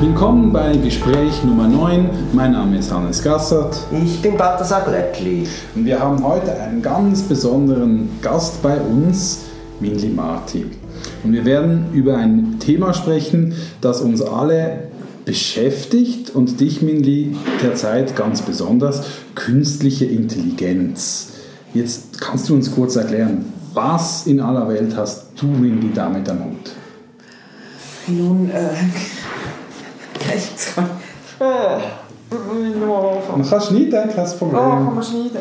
Willkommen bei Gespräch Nummer 9. Mein Name ist Hannes Gassert. Ich bin Balthasar Glöckli. Und wir haben heute einen ganz besonderen Gast bei uns, Minli Marti. Und wir werden über ein Thema sprechen, das uns alle beschäftigt und dich, Minli, derzeit ganz besonders, künstliche Intelligenz. Jetzt kannst du uns kurz erklären, was in aller Welt hast du, Minli, damit am Hut? Nun, äh, Jetzt kann ich. Äh, man kann schneiden, kein Problem. Oh, kann man schneiden.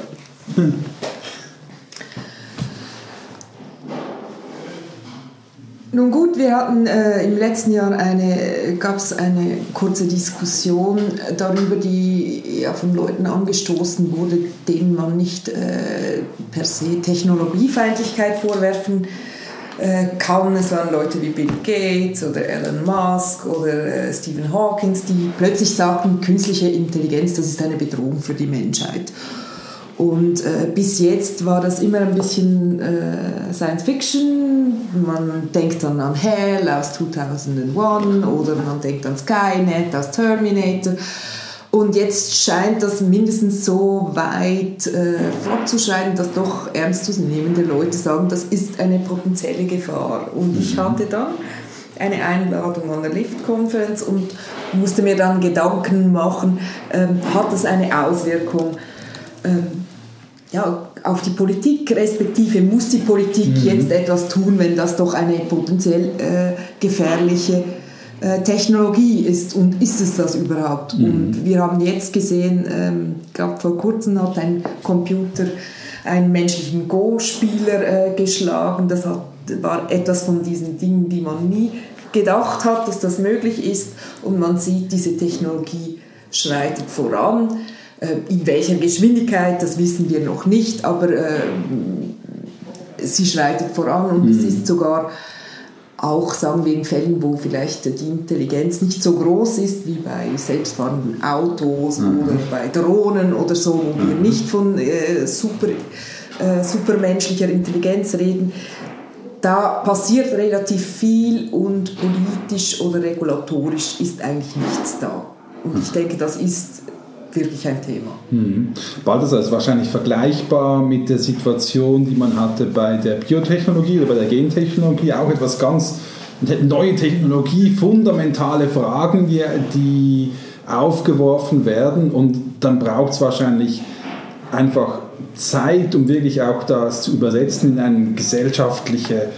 Nun gut, wir hatten äh, im letzten Jahr eine, gab es eine kurze Diskussion darüber, die ja von Leuten angestoßen wurde, denen man nicht äh, per se Technologiefeindlichkeit vorwerfen kann kaum, es waren Leute wie Bill Gates oder Elon Musk oder äh, Stephen Hawking, die plötzlich sagten, künstliche Intelligenz, das ist eine Bedrohung für die Menschheit. Und äh, bis jetzt war das immer ein bisschen äh, Science Fiction. Man denkt dann an Hell aus 2001 oder man denkt an Skynet aus Terminator. Und jetzt scheint das mindestens so weit äh, fortzuschreiten, dass doch ernstzunehmende Leute sagen, das ist eine potenzielle Gefahr. Und ich mhm. hatte dann eine Einladung an der Lift-Konferenz und musste mir dann Gedanken machen, ähm, hat das eine Auswirkung ähm, ja, auf die Politik, respektive muss die Politik mhm. jetzt etwas tun, wenn das doch eine potenziell äh, gefährliche äh, Technologie ist und ist es das überhaupt? Mhm. Und wir haben jetzt gesehen, ähm, glaube vor kurzem hat ein Computer einen menschlichen Go-Spieler äh, geschlagen. Das hat, war etwas von diesen Dingen, die man nie gedacht hat, dass das möglich ist. Und man sieht, diese Technologie schreitet voran. Äh, in welcher Geschwindigkeit, das wissen wir noch nicht, aber äh, sie schreitet voran und mhm. es ist sogar auch sagen wir in Fällen, wo vielleicht die Intelligenz nicht so groß ist wie bei selbstfahrenden Autos mhm. oder bei Drohnen oder so, wo mhm. wir nicht von äh, super, äh, supermenschlicher Intelligenz reden, da passiert relativ viel und politisch oder regulatorisch ist eigentlich nichts da. Und ich denke, das ist wirklich ein Thema. Mhm. Das also wahrscheinlich vergleichbar mit der Situation, die man hatte bei der Biotechnologie oder bei der Gentechnologie? Auch etwas ganz neue Technologie, fundamentale Fragen, die, die aufgeworfen werden und dann braucht es wahrscheinlich einfach Zeit, um wirklich auch das zu übersetzen in eine gesellschaftliche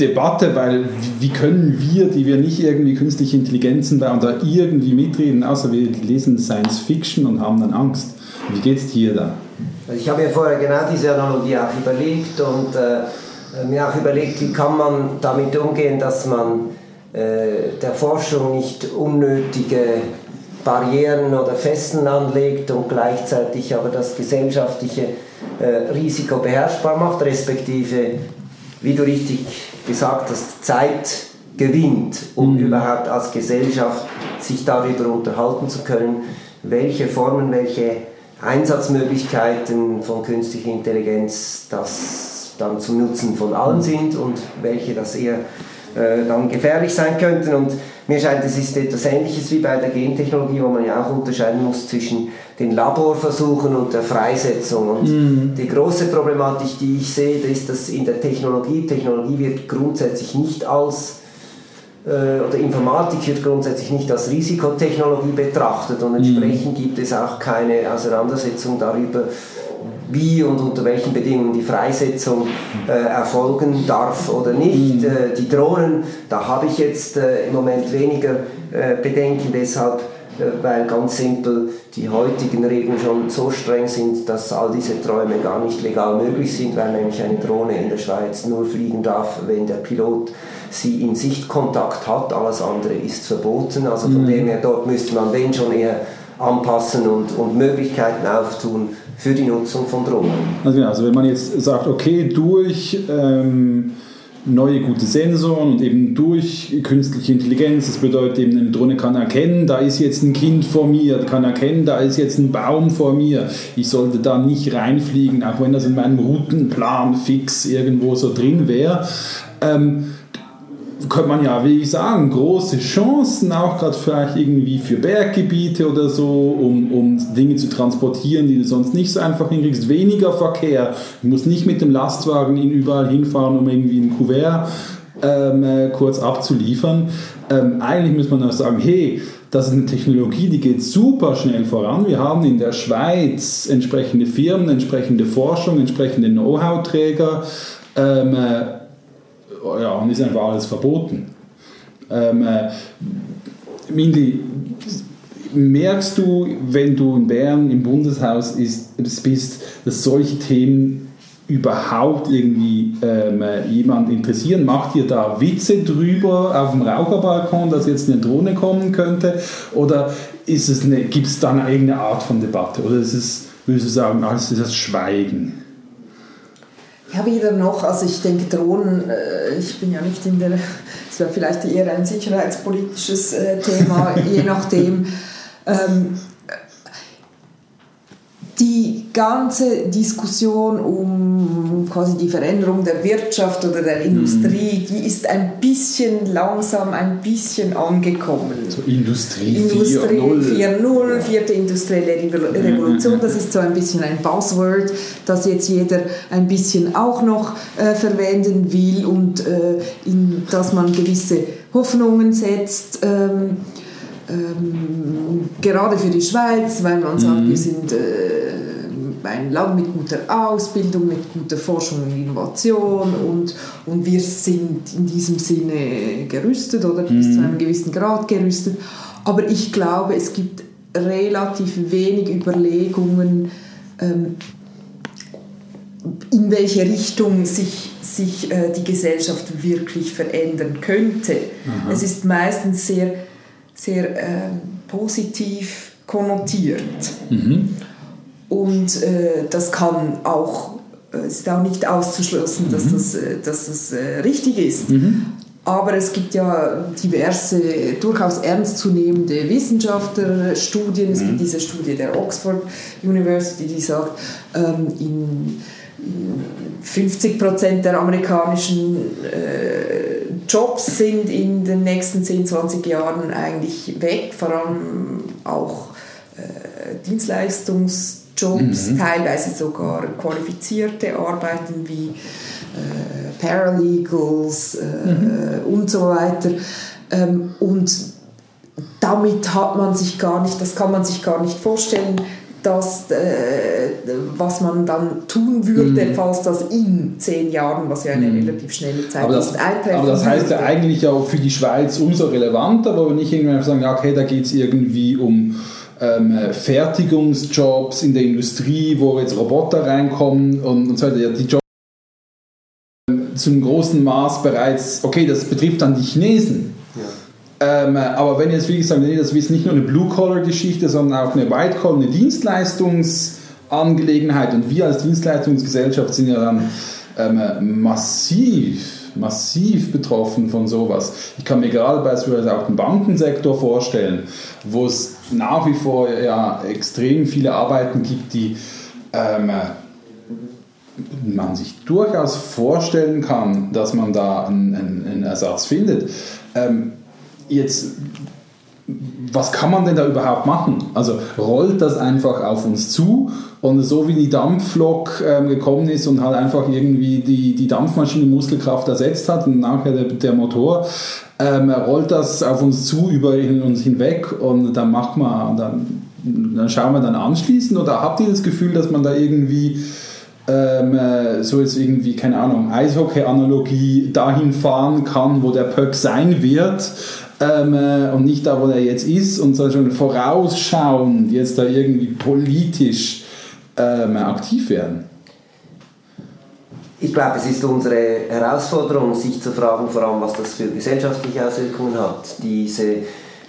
Debatte, weil wie können wir, die wir nicht irgendwie künstliche Intelligenzen bauen, da irgendwie mitreden, außer wir lesen Science Fiction und haben dann Angst. Wie geht es dir da? Ich habe mir vorher genau diese Analogie auch überlegt und äh, mir auch überlegt, wie kann man damit umgehen, dass man äh, der Forschung nicht unnötige Barrieren oder Festen anlegt und gleichzeitig aber das gesellschaftliche äh, Risiko beherrschbar macht, respektive, wie du richtig gesagt hast, Zeit gewinnt, um mhm. überhaupt als Gesellschaft sich darüber unterhalten zu können, welche Formen, welche Einsatzmöglichkeiten von künstlicher Intelligenz das dann zum Nutzen von allen sind und welche das eher dann gefährlich sein könnten. Und mir scheint, es ist etwas Ähnliches wie bei der Gentechnologie, wo man ja auch unterscheiden muss zwischen den Laborversuchen und der Freisetzung. Und mhm. die große Problematik, die ich sehe, ist, dass in der Technologie, Technologie wird grundsätzlich nicht als äh, oder Informatik wird grundsätzlich nicht als Risikotechnologie betrachtet und mhm. entsprechend gibt es auch keine Auseinandersetzung darüber, wie und unter welchen Bedingungen die Freisetzung äh, erfolgen darf oder nicht. Mhm. Äh, die Drohnen, da habe ich jetzt äh, im Moment weniger äh, Bedenken, deshalb, äh, weil ganz simpel die heutigen Regeln schon so streng sind, dass all diese Träume gar nicht legal möglich sind, weil nämlich eine Drohne in der Schweiz nur fliegen darf, wenn der Pilot sie in Sichtkontakt hat, alles andere ist verboten. Also von mhm. dem her, dort müsste man wenn schon eher anpassen und, und Möglichkeiten auftun für die Nutzung von Drohnen. Also, also wenn man jetzt sagt, okay, durch ähm, neue gute Sensoren und eben durch künstliche Intelligenz, das bedeutet eben, eine Drohne kann erkennen, da ist jetzt ein Kind vor mir, kann erkennen, da ist jetzt ein Baum vor mir. Ich sollte da nicht reinfliegen, auch wenn das in meinem Routenplan fix irgendwo so drin wäre. Ähm, könnte man ja, wie ich sagen, große Chancen, auch gerade vielleicht irgendwie für Berggebiete oder so, um, um Dinge zu transportieren, die du sonst nicht so einfach hinkriegst. Weniger Verkehr. Du musst nicht mit dem Lastwagen ihn überall hinfahren, um irgendwie ein Kuvert ähm, äh, kurz abzuliefern. Ähm, eigentlich muss man auch sagen, hey, das ist eine Technologie, die geht super schnell voran. Wir haben in der Schweiz entsprechende Firmen, entsprechende Forschung, entsprechende Know-how-Träger. Ähm, äh, ja, und ist einfach alles verboten. Ähm, äh, Mindy, merkst du, wenn du in Bern im Bundeshaus ist, bist, dass solche Themen überhaupt irgendwie ähm, jemand interessieren? Macht ihr da Witze drüber auf dem Raucherbalkon, dass jetzt eine Drohne kommen könnte? Oder gibt es eine eigene Art von Debatte? Oder ist es, würdest du sagen, alles ist das Schweigen? Ja, weder noch. Also ich denke, Drohnen, äh, ich bin ja nicht in der, es wäre vielleicht eher ein sicherheitspolitisches äh, Thema, je nachdem. Ähm, die ganze Diskussion um quasi die Veränderung der Wirtschaft oder der Industrie, mhm. die ist ein bisschen langsam, ein bisschen angekommen. So Industrie, Industrie 4.0, vierte industrielle Revolution, das ist so ein bisschen ein Buzzword, das jetzt jeder ein bisschen auch noch äh, verwenden will und äh, in das man gewisse Hoffnungen setzt. Ähm, ähm, gerade für die Schweiz, weil man sagt, mhm. wir sind äh, ein Land mit guter Ausbildung, mit guter Forschung und Innovation und, und wir sind in diesem Sinne gerüstet oder mhm. bis zu einem gewissen Grad gerüstet. Aber ich glaube, es gibt relativ wenig Überlegungen, ähm, in welche Richtung sich, sich äh, die Gesellschaft wirklich verändern könnte. Aha. Es ist meistens sehr sehr äh, positiv konnotiert. Mhm. Und äh, das kann auch, es äh, ist auch nicht auszuschließen, mhm. dass das, äh, dass das äh, richtig ist. Mhm. Aber es gibt ja diverse, durchaus ernstzunehmende Wissenschaftlerstudien. Es gibt mhm. diese Studie der Oxford University, die sagt, ähm, in 50 Prozent der amerikanischen äh, Jobs sind in den nächsten 10, 20 Jahren eigentlich weg, vor allem auch äh, Dienstleistungsjobs, mhm. teilweise sogar qualifizierte Arbeiten wie äh, Paralegals äh, mhm. und so weiter. Ähm, und damit hat man sich gar nicht, das kann man sich gar nicht vorstellen, das, äh, was man dann tun würde, mhm. falls das in zehn Jahren, was ja eine mhm. relativ schnelle Zeit aber das, ist, eintreffen Aber das heißt ja eigentlich auch für die Schweiz umso relevanter, weil wir nicht irgendwann sagen, ja, okay, da geht es irgendwie um ähm, Fertigungsjobs in der Industrie, wo jetzt Roboter reinkommen und, und so weiter. Ja, die Jobs zu einem großen Maß bereits, okay, das betrifft dann die Chinesen. Ähm, aber wenn jetzt, wie gesagt, das ist nicht nur eine Blue-Collar-Geschichte, sondern auch eine White-Collar, eine Dienstleistungsangelegenheit. Und wir als Dienstleistungsgesellschaft sind ja dann ähm, massiv, massiv betroffen von sowas. Ich kann mir gerade beispielsweise auch den Bankensektor vorstellen, wo es nach wie vor ja extrem viele Arbeiten gibt, die ähm, man sich durchaus vorstellen kann, dass man da einen, einen, Ersatz findet. Ähm, jetzt, was kann man denn da überhaupt machen? Also rollt das einfach auf uns zu und so wie die Dampflok ähm, gekommen ist und halt einfach irgendwie die, die Dampfmaschine Muskelkraft ersetzt hat und nachher der, der Motor, ähm, rollt das auf uns zu, über uns hinweg und dann macht man, dann, dann schauen wir dann anschließend oder habt ihr das Gefühl, dass man da irgendwie ähm, äh, so jetzt irgendwie, keine Ahnung, Eishockey-Analogie dahin fahren kann, wo der Pöck sein wird ähm, äh, und nicht da, wo er jetzt ist und soll schon vorausschauen, jetzt da irgendwie politisch ähm, aktiv werden? Ich glaube, es ist unsere Herausforderung, sich zu fragen, vor allem, was das für gesellschaftliche Auswirkungen hat. Diese,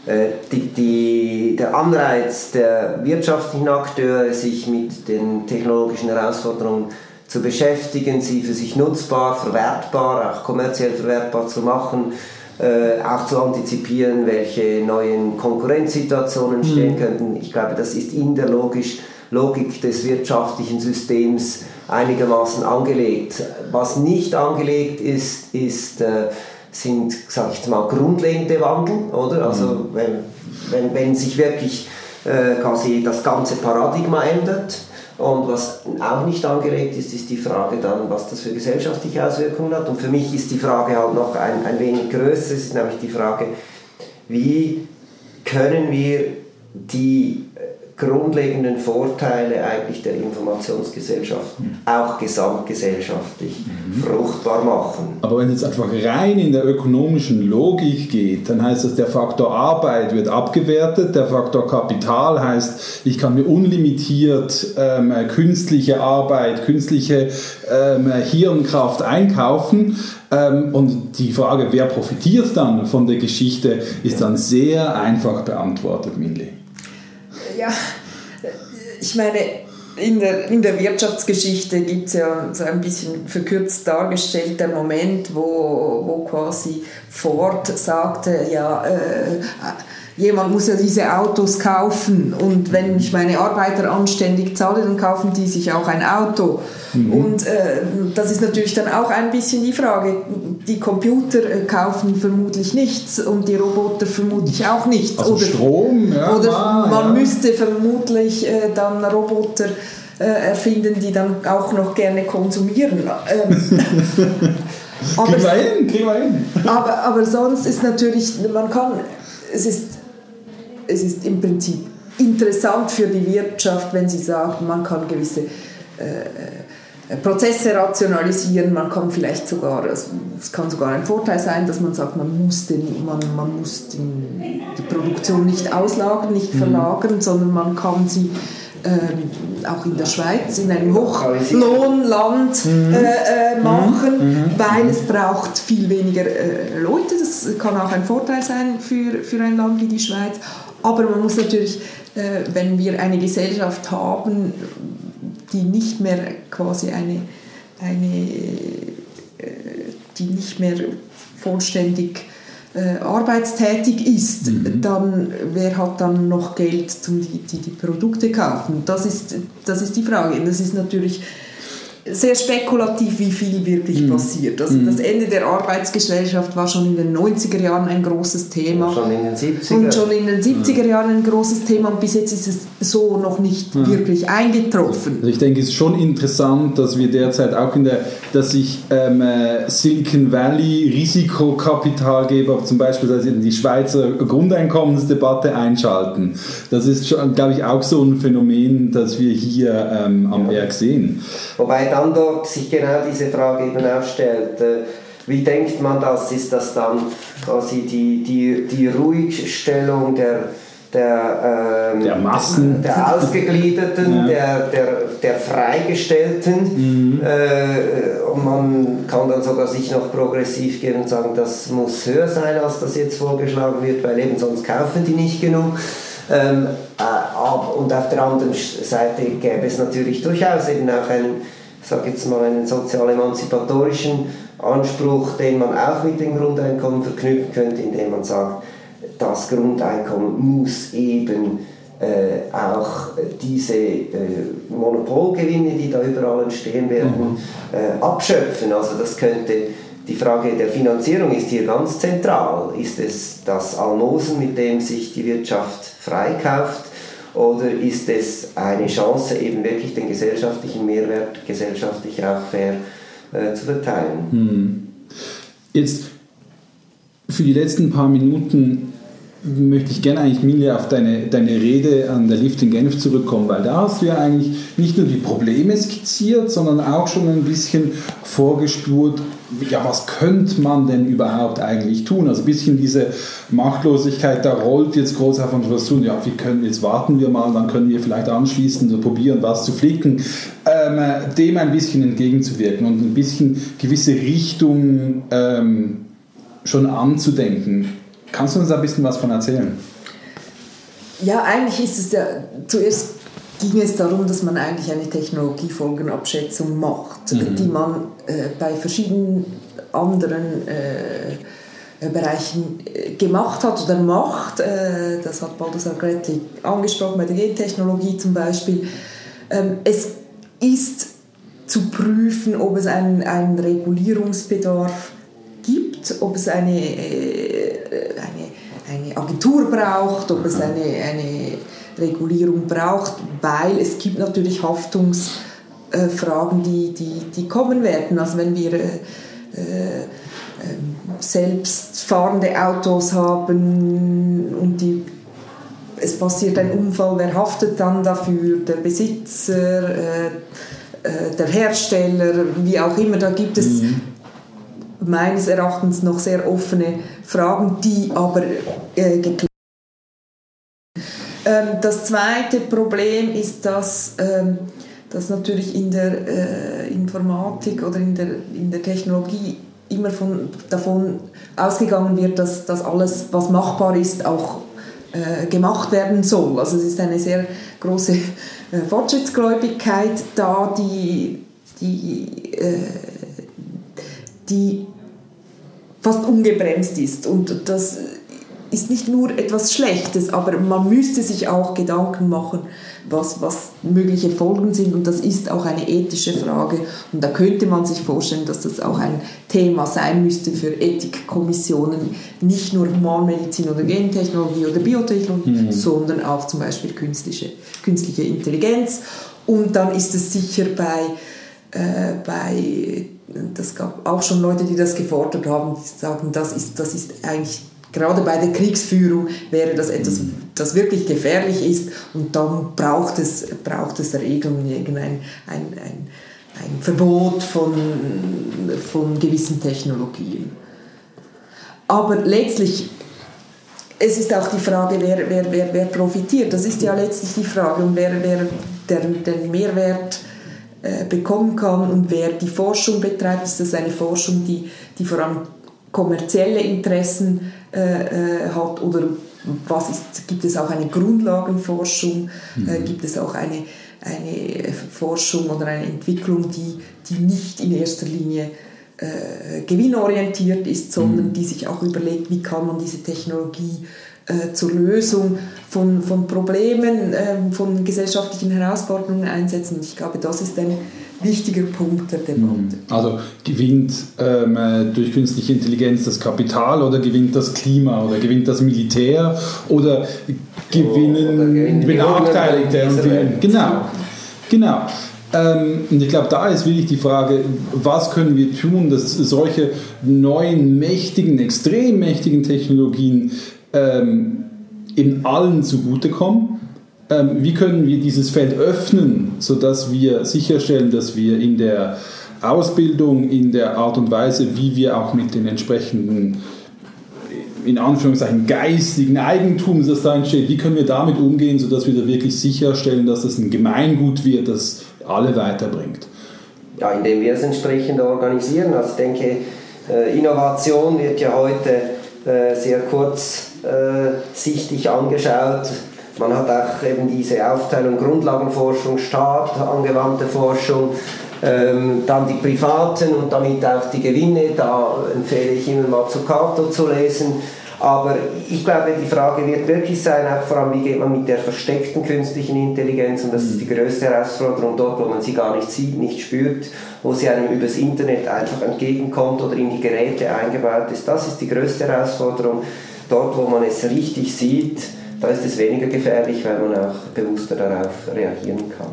äh, die, die, der Anreiz der wirtschaftlichen Akteure, sich mit den technologischen Herausforderungen zu beschäftigen, sie für sich nutzbar, verwertbar, auch kommerziell verwertbar zu machen, äh, auch zu antizipieren, welche neuen Konkurrenzsituationen stehen mhm. könnten. Ich glaube, das ist in der Logisch, Logik des wirtschaftlichen Systems einigermaßen angelegt. Was nicht angelegt ist, ist äh, sind, sage ich mal, grundlegende Wandel, oder? Also mhm. wenn, wenn, wenn sich wirklich äh, quasi das ganze Paradigma ändert, und was auch nicht angelegt ist, ist die Frage dann, was das für gesellschaftliche Auswirkungen hat. Und für mich ist die Frage halt noch ein, ein wenig größer, es ist nämlich die Frage, wie können wir die grundlegenden Vorteile eigentlich der Informationsgesellschaft mhm. auch gesamtgesellschaftlich mhm. fruchtbar machen. Aber wenn es einfach rein in der ökonomischen Logik geht, dann heißt das, der Faktor Arbeit wird abgewertet, der Faktor Kapital heißt, ich kann mir unlimitiert ähm, künstliche Arbeit, künstliche ähm, Hirnkraft einkaufen. Ähm, und die Frage, wer profitiert dann von der Geschichte, ist dann sehr einfach beantwortet, Minli ja, ich meine, in der, in der Wirtschaftsgeschichte gibt es ja so ein bisschen verkürzt dargestellt der Moment, wo, wo quasi Ford sagte, ja, äh, jemand muss ja diese Autos kaufen und wenn ich meine Arbeiter anständig zahle, dann kaufen die sich auch ein Auto. Mhm. Und äh, das ist natürlich dann auch ein bisschen die Frage, die Computer äh, kaufen vermutlich nichts und die Roboter vermutlich auch nichts. Also oder, Strom, ja. Oder man müsste vermutlich äh, dann Roboter äh, erfinden, die dann auch noch gerne konsumieren. Ähm, aber, kriegen wir hin, kriegen wir hin. aber, aber sonst ist natürlich, man kann, es ist es ist im Prinzip interessant für die Wirtschaft, wenn sie sagt, man kann gewisse äh, Prozesse rationalisieren, man kann vielleicht sogar, also es kann sogar ein Vorteil sein, dass man sagt, man muss, den, man, man muss den, die Produktion nicht auslagern, nicht mhm. verlagern, sondern man kann sie ähm, auch in der Schweiz, in einem Hochlohnland mhm. äh, äh, mhm. machen, mhm. weil es braucht viel weniger äh, Leute. Das kann auch ein Vorteil sein für, für ein Land wie die Schweiz. Aber man muss natürlich, äh, wenn wir eine Gesellschaft haben, die nicht mehr quasi eine, eine äh, die nicht mehr vollständig äh, arbeitstätig ist, mhm. dann wer hat dann noch Geld, um die, die, die Produkte kaufen? Das ist, das ist die Frage. Das ist natürlich sehr spekulativ, wie viel wirklich mhm. passiert. Also mhm. das Ende der Arbeitsgesellschaft war schon in den 90er Jahren ein großes Thema. Schon in den 70er. Und schon in den 70er mhm. Jahren ein großes Thema und bis jetzt ist es so noch nicht mhm. wirklich eingetroffen. Also ich denke, es ist schon interessant, dass wir derzeit auch in der, dass sich ähm, äh, Silicon Valley Risikokapitalgeber zum Beispiel also in die Schweizer Grundeinkommensdebatte einschalten. Das ist schon, glaube ich, auch so ein Phänomen, das wir hier ähm, am Werk sehen. Wobei dann dort sich genau diese Frage eben auch stellt. Äh, wie denkt man das? Ist das dann quasi die, die, die Ruhigstellung der, der, ähm, der Massen, der Ausgegliederten, ja. der, der, der Freigestellten. Mhm. Äh, und man kann dann sogar sich noch progressiv gehen und sagen, das muss höher sein, als das jetzt vorgeschlagen wird, weil eben sonst kaufen die nicht genug. Ähm, äh, und auf der anderen Seite gäbe es natürlich durchaus eben auch einen, sag jetzt mal, einen sozial-emanzipatorischen Anspruch, den man auch mit dem Grundeinkommen verknüpfen könnte, indem man sagt, das Grundeinkommen muss eben äh, auch diese äh, Monopolgewinne, die da überall entstehen werden, mhm. äh, abschöpfen. Also das könnte die Frage der Finanzierung ist hier ganz zentral. Ist es das Almosen, mit dem sich die Wirtschaft freikauft? Oder ist es eine Chance, eben wirklich den gesellschaftlichen Mehrwert gesellschaftlich auch fair äh, zu verteilen? Hm. Jetzt für die letzten paar Minuten möchte ich gerne eigentlich, Milja, auf deine, deine Rede an der Lift in Genf zurückkommen, weil da hast du ja eigentlich nicht nur die Probleme skizziert, sondern auch schon ein bisschen vorgespurt, ja, was könnte man denn überhaupt eigentlich tun? Also ein bisschen diese Machtlosigkeit, da rollt jetzt groß auf uns was tun. Ja, wie können, jetzt warten wir mal, dann können wir vielleicht anschließend probieren, was zu flicken, ähm, dem ein bisschen entgegenzuwirken und ein bisschen gewisse Richtung ähm, schon anzudenken. Kannst du uns ein bisschen was von erzählen? Ja, eigentlich ist es ja zuerst ging es darum, dass man eigentlich eine Technologiefolgenabschätzung macht, mhm. die man äh, bei verschiedenen anderen äh, Bereichen äh, gemacht hat oder macht. Äh, das hat Baldassar Gretli angesprochen, bei der Gentechnologie zum Beispiel. Ähm, es ist zu prüfen, ob es einen, einen Regulierungsbedarf gibt ob es eine, eine, eine Agentur braucht, ob es eine, eine Regulierung braucht, weil es gibt natürlich Haftungsfragen, die, die, die kommen werden. Also wenn wir äh, ähm, selbstfahrende Autos haben und die, es passiert ein Unfall, wer haftet dann dafür? Der Besitzer, äh, äh, der Hersteller, wie auch immer. Da gibt es mhm. Meines Erachtens noch sehr offene Fragen, die aber äh, geklärt ähm, Das zweite Problem ist, dass, ähm, dass natürlich in der äh, Informatik oder in der, in der Technologie immer von, davon ausgegangen wird, dass, dass alles, was machbar ist, auch äh, gemacht werden soll. Also es ist eine sehr große äh, Fortschrittsgläubigkeit da, die, die, äh, die fast ungebremst ist. Und das ist nicht nur etwas Schlechtes, aber man müsste sich auch Gedanken machen, was, was mögliche Folgen sind und das ist auch eine ethische Frage und da könnte man sich vorstellen, dass das auch ein Thema sein müsste für Ethikkommissionen, nicht nur Humanmedizin oder Gentechnologie oder Biotechnologie, mhm. sondern auch zum Beispiel künstliche, künstliche Intelligenz und dann ist es sicher bei, äh, bei das gab auch schon Leute, die das gefordert haben, die sagen, das ist, das ist eigentlich Gerade bei der Kriegsführung wäre das etwas, das wirklich gefährlich ist und dann braucht es, braucht es Regeln, irgendein ein, ein, ein Verbot von, von gewissen Technologien. Aber letztlich, es ist auch die Frage, wer, wer, wer, wer profitiert. Das ist ja letztlich die Frage, und wer, wer den, den Mehrwert bekommen kann und wer die Forschung betreibt. Ist das eine Forschung, die, die vor allem kommerzielle Interessen äh, äh, hat oder was ist, gibt es auch eine Grundlagenforschung, äh, mhm. äh, gibt es auch eine, eine Forschung oder eine Entwicklung, die, die nicht in erster Linie äh, gewinnorientiert ist, sondern mhm. die sich auch überlegt, wie kann man diese Technologie äh, zur Lösung von, von Problemen, ähm, von gesellschaftlichen Herausforderungen einsetzen. Und ich glaube, das ist ein wichtiger Punkt der Debatte. Mhm. Also gewinnt ähm, äh, durch künstliche Intelligenz das Kapital oder gewinnt das Klima oder gewinnt das Militär oder gewinnen oh, Benachteiligte? Und genau, genau. Ähm, und ich glaube, da ist wirklich die Frage, was können wir tun, dass solche neuen, mächtigen, extrem mächtigen Technologien ähm, in allen zugutekommen ähm, wie können wir dieses Feld öffnen, sodass wir sicherstellen, dass wir in der Ausbildung, in der Art und Weise, wie wir auch mit den entsprechenden in Anführungszeichen geistigen Eigentum, das da entsteht, wie können wir damit umgehen, sodass wir da wirklich sicherstellen, dass das ein Gemeingut wird, das alle weiterbringt? Ja, indem wir es entsprechend organisieren. Also ich denke, äh, Innovation wird ja heute äh, sehr kurzsichtig äh, angeschaut man hat auch eben diese Aufteilung Grundlagenforschung, Staat, angewandte Forschung, ähm, dann die Privaten und damit auch die Gewinne. Da empfehle ich Ihnen mal Zuccato zu lesen. Aber ich glaube, die Frage wird wirklich sein, auch vor allem, wie geht man mit der versteckten künstlichen Intelligenz, und das ist die größte Herausforderung, dort, wo man sie gar nicht sieht, nicht spürt, wo sie einem übers Internet einfach entgegenkommt oder in die Geräte eingebaut ist. Das ist die größte Herausforderung. Dort, wo man es richtig sieht, da ist es weniger gefährlich, weil man auch bewusster darauf reagieren kann.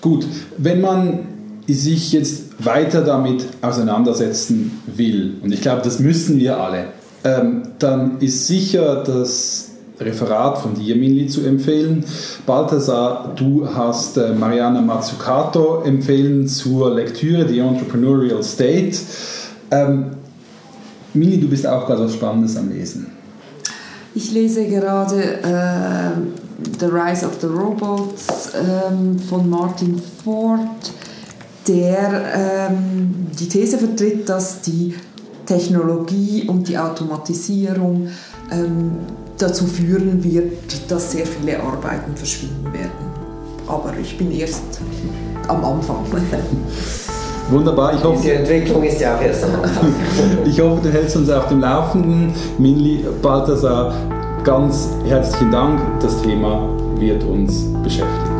Gut, wenn man sich jetzt weiter damit auseinandersetzen will, und ich glaube, das müssen wir alle, ähm, dann ist sicher das Referat von dir, Minli, zu empfehlen. Balthasar, du hast äh, Mariana Mazzucato empfehlen zur Lektüre The Entrepreneurial State. Ähm, Minli, du bist auch gerade was Spannendes am Lesen. Ich lese gerade äh, The Rise of the Robots ähm, von Martin Ford, der ähm, die These vertritt, dass die Technologie und die Automatisierung ähm, dazu führen wird, dass sehr viele Arbeiten verschwinden werden. Aber ich bin erst am Anfang. Wunderbar. Ich hoffe, Die Entwicklung ist ja auch erst am Anfang. ich hoffe, du hältst uns auf dem Laufenden. Minli Balthasar, ganz herzlichen Dank. Das Thema wird uns beschäftigen.